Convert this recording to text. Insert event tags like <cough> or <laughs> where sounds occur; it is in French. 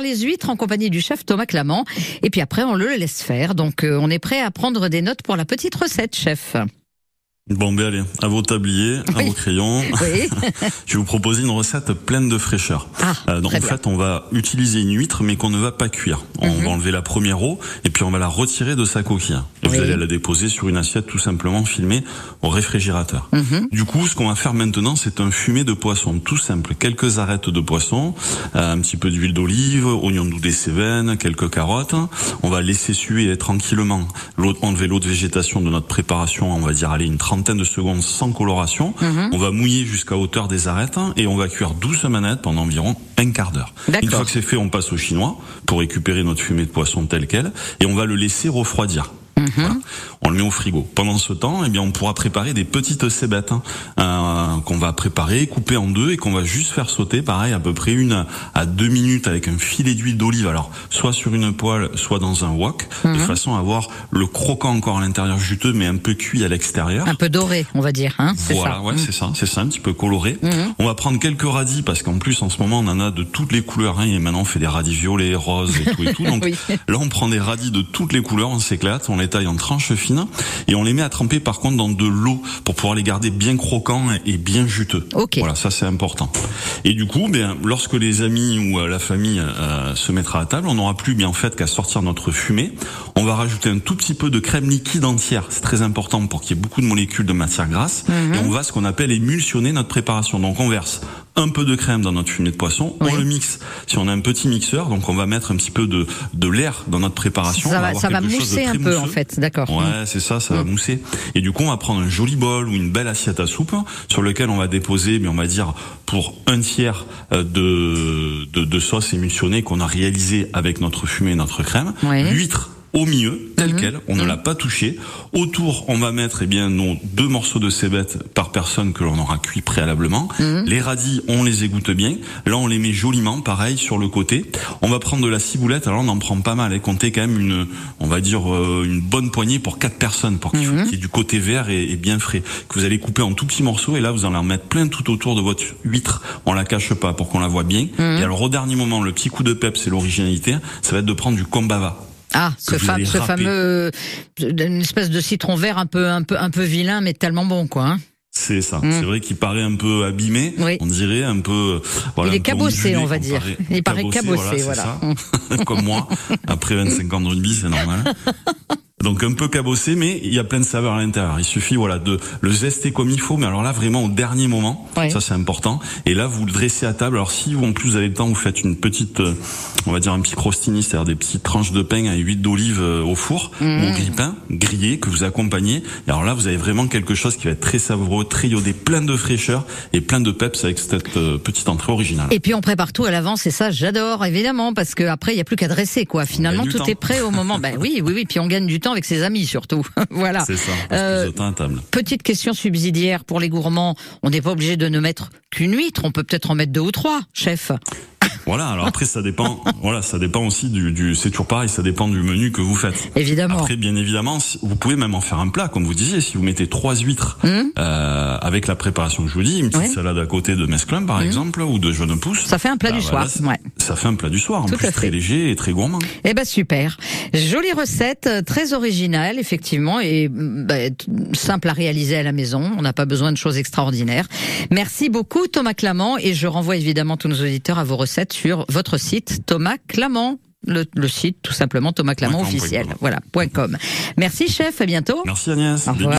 les huîtres en compagnie du chef Thomas Clamant. Et puis après, on le laisse faire. Donc, euh, on est prêt à prendre des notes pour la petite recette, chef. Bon, ben allez, à vos tabliers, à Oui. vos crayons. <laughs> Oui. <laughs> Je vais vous proposer une recette pleine de fraîcheur. Ah, Euh, donc en fait, on va utiliser une huître, mais qu'on ne va pas cuire. On Mhm. va enlever la première eau, et puis on va la retirer de sa coquille. Et Oui. vous allez la déposer sur une assiette tout simplement filmée au réfrigérateur. Mhm. Du coup, ce qu'on va faire maintenant, c'est un fumet de poisson, tout simple. Quelques arêtes de poisson, euh, un petit peu d'huile d'olive, oignon doux des Cévennes, quelques carottes. On va laisser suer tranquillement, l'eau- enlever l'eau de végétation de notre préparation, on va dire aller une trentaine de secondes sans coloration. Mhm. On va mouiller jusqu'à hauteur des arêtes et on va cuire doucement manette pendant environ un quart d'heure. Une fois que c'est fait, on passe au chinois pour récupérer notre fumée de poisson telle quelle et on va le laisser refroidir. Voilà. On le met au frigo. Pendant ce temps, eh bien, on pourra préparer des petites cébettes hein, euh, qu'on va préparer, couper en deux et qu'on va juste faire sauter, pareil, à peu près une à deux minutes avec un filet d'huile d'olive. Alors, soit sur une poêle, soit dans un wok, de Mhm. façon à avoir le croquant encore à l'intérieur juteux, mais un peu cuit à l'extérieur. Un peu doré, on va dire. Hein Voilà, ça. ouais, Mhm. c'est ça, c'est ça, un petit peu coloré. Mhm. On va prendre quelques radis parce qu'en plus en ce moment on en a de toutes les couleurs. Hein, et maintenant on fait des radis violets, roses et tout et tout. <laughs> Donc Oui. là on prend des radis de toutes les couleurs, on s'éclate, on les taille en tranches fines et on les met à tremper par contre dans de l'eau pour pouvoir les garder bien croquants et bien juteux. Voilà, ça c'est important. Et du coup, bien lorsque les amis ou euh, la famille euh, se mettra à table, on n'aura plus bien en fait qu'à sortir notre fumée. On va rajouter un tout petit peu de crème liquide entière. C'est très important pour qu'il y ait beaucoup de molécules de matière grasse. Mhm. Et on va ce qu'on appelle émulsionner notre préparation. Donc on verse un peu de crème dans notre fumée de poisson, Oui. on le mixe. Si on a un petit mixeur, donc on va mettre un petit peu de, de l'air dans notre préparation. Ça On va, avoir ça va mousser un peu, en fait. D'accord. Ouais, c'est ça, ça va Mm. mousser. Et du coup, on va prendre un joli bol ou une belle assiette à soupe sur lequel on va déposer, mais on va dire pour un tiers euh, de, de, de sauce émulsionnée qu'on a réalisé avec notre fumée et notre crème. Ouais. L'huître au milieu, telle Mhm. quelle, on ne l'a pas touchée. Autour, on va mettre eh bien nos deux morceaux de cébette par personne que l'on aura cuit préalablement. Mhm. Les radis, on les égoutte bien. Là, on les met joliment, pareil, sur le côté. On va prendre de la ciboulette. Alors, on en prend pas mal. Et compter quand même une, on va dire, euh, une bonne poignée pour quatre personnes, pour qu'il qu'il y ait du côté vert et, et bien frais. Que vous allez couper en tout petits morceaux. Et là, vous allez en mettre plein tout autour de votre huître. On la cache pas pour qu'on la voit bien. Mhm. Et alors, au dernier moment, le petit coup de pep, c'est l'originalité. Ça va être de prendre du kombava. Ah, ce, fam- fameux, euh, une espèce de citron vert un peu, un peu, un peu vilain, mais tellement bon, quoi. hein. C'est ça. Mm. C'est vrai qu'il paraît un peu abîmé. Oui. On dirait un peu. euh, Voilà, Il est cabossé, ondulé on va dire. Il paraît cabossé, voilà. ça. <laughs> Comme moi, après 25 ans de rugby, c'est normal. <laughs> Donc un peu cabossé, mais il y a plein de saveurs à l'intérieur. Il suffit voilà de le zester comme il faut, mais alors là vraiment au dernier moment, ça c'est important. Et là vous le dressez à table. Alors si vous en plus vous avez le temps, vous faites une petite, euh, on va dire un petit crostini, c'est-à-dire des petites tranches de pain à huile d'olive euh, au four Mhm. ou grille-pain grillé que vous accompagnez. Et alors là vous avez vraiment quelque chose qui va être très savoureux, très iodé, plein de fraîcheur et plein de peps avec cette euh, petite entrée originale. Et puis on prépare tout à l'avance et ça j'adore évidemment parce que après il y a plus qu'à dresser quoi. Finalement tout temps. est prêt au moment. <laughs> ben oui oui oui puis on gagne du temps avec ses amis surtout. <laughs> voilà. C'est ça. Euh, plus à table. Petite question subsidiaire pour les gourmands. On n'est pas obligé de ne mettre qu'une huître. On peut peut-être en mettre deux ou trois, chef. Voilà. Alors après, ça dépend. voilà, ça dépend aussi du. du c'est toujours pareil. Ça dépend du menu que vous faites. Évidemment. Après, bien évidemment, vous pouvez même en faire un plat, comme vous disiez. Si vous mettez trois huîtres Hum, euh, avec la préparation que je vous dis, une petite salade à côté de mesclun, par Mhm. exemple, ou de jaune pousse, ça fait un plat bah du soir. Ouais. ça fait un plat du soir. En Tout plus, très léger et très gourmand. Eh ben super. Jolie recette, très originale effectivement et mm, bah, simple à réaliser à la maison. On n'a pas besoin de choses extraordinaires. Merci beaucoup Thomas Clamant et je renvoie évidemment tous nos auditeurs à vos recettes sur votre site Thomas Clamant. Le, le site tout simplement Thomas Clamant officiel. Voilà, point .com. Merci chef, à bientôt. Merci Agnès. Au revoir.